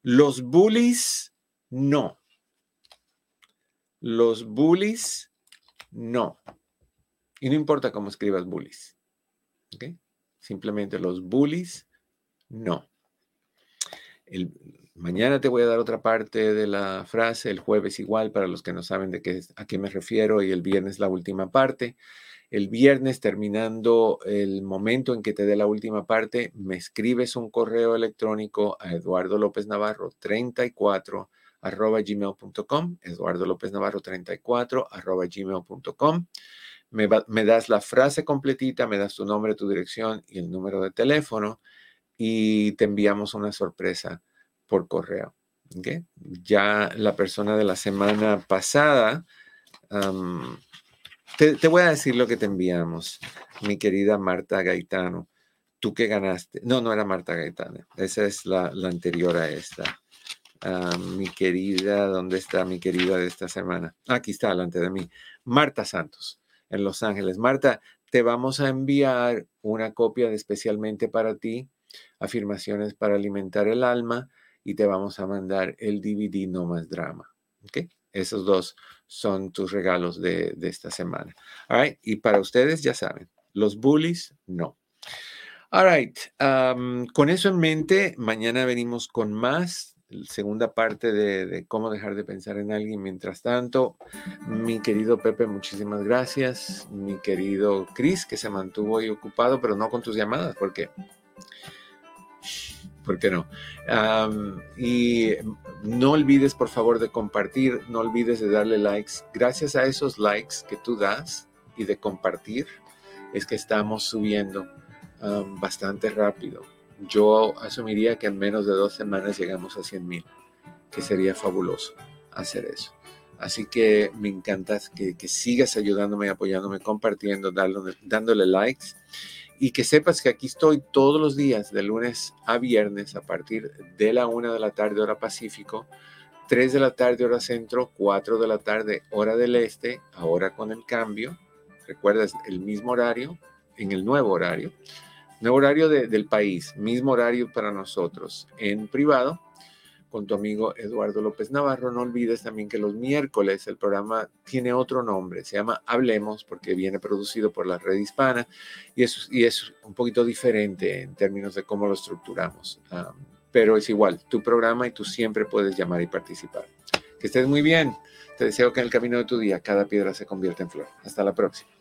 [SPEAKER 1] Los bullies, no. Los bullies, no. Y no importa cómo escribas bullies. Simplemente los bullies, no. Mañana te voy a dar otra parte de la frase, el jueves igual para los que no saben de qué, a qué me refiero y el viernes la última parte. El viernes, terminando el momento en que te dé la última parte, me escribes un correo electrónico a Eduardo López Navarro 34 arroba gmail.com, Eduardo López Navarro 34 arroba gmail.com me, das la frase completita, me das tu nombre, tu dirección y el número de teléfono y te enviamos una sorpresa por correo. Ya la persona de la semana pasada, te, voy a decir lo que te enviamos, mi querida Marta Gaetano. Tú que ganaste. No, no era Marta Gaetano. Esa es la, anterior a esta. mi querida, ¿dónde está mi querida de esta semana? Aquí está, delante de mí. Marta Santos en Los Ángeles. Marta, te vamos a enviar una copia de especialmente para ti, afirmaciones para alimentar el alma, y te vamos a mandar el DVD No Más Drama. Esos dos son tus regalos de, esta semana. All right. Y para ustedes, ya saben, los bullies, no. All right. con eso en mente, mañana venimos con más segunda parte de, cómo dejar de pensar en alguien. Mientras tanto, mi querido Pepe, muchísimas gracias. Mi querido Chris, que se mantuvo ahí ocupado, pero no con tus llamadas, porque... ¿Por qué no? y no olvides, por favor, de compartir, no olvides de darle likes. Gracias a esos likes que tú das y de compartir, es que estamos subiendo bastante rápido yo asumiría que en menos de dos semanas llegamos a 100 mil, que sería fabuloso hacer eso. Así que me encanta que, sigas ayudándome, apoyándome, compartiendo, dándole, dándole likes y que sepas que aquí estoy todos los días, de lunes a viernes, a partir de la una de la tarde, hora Pacífico, 3 de la tarde, hora centro, 4 de la tarde, hora del este, ahora con el cambio. Recuerdas el mismo horario, en el nuevo horario. Nuevo horario del país, mismo horario para nosotros en privado con tu amigo Eduardo López Navarro. No olvides también que los miércoles el programa tiene otro nombre, se llama Hablemos porque viene producido por la red hispana y es, y es un poquito diferente en términos de cómo lo estructuramos. pero es igual, tu programa y tú siempre puedes llamar y participar. Que estés muy bien. Te deseo que en el camino de tu día cada piedra se convierta en flor. Hasta la próxima.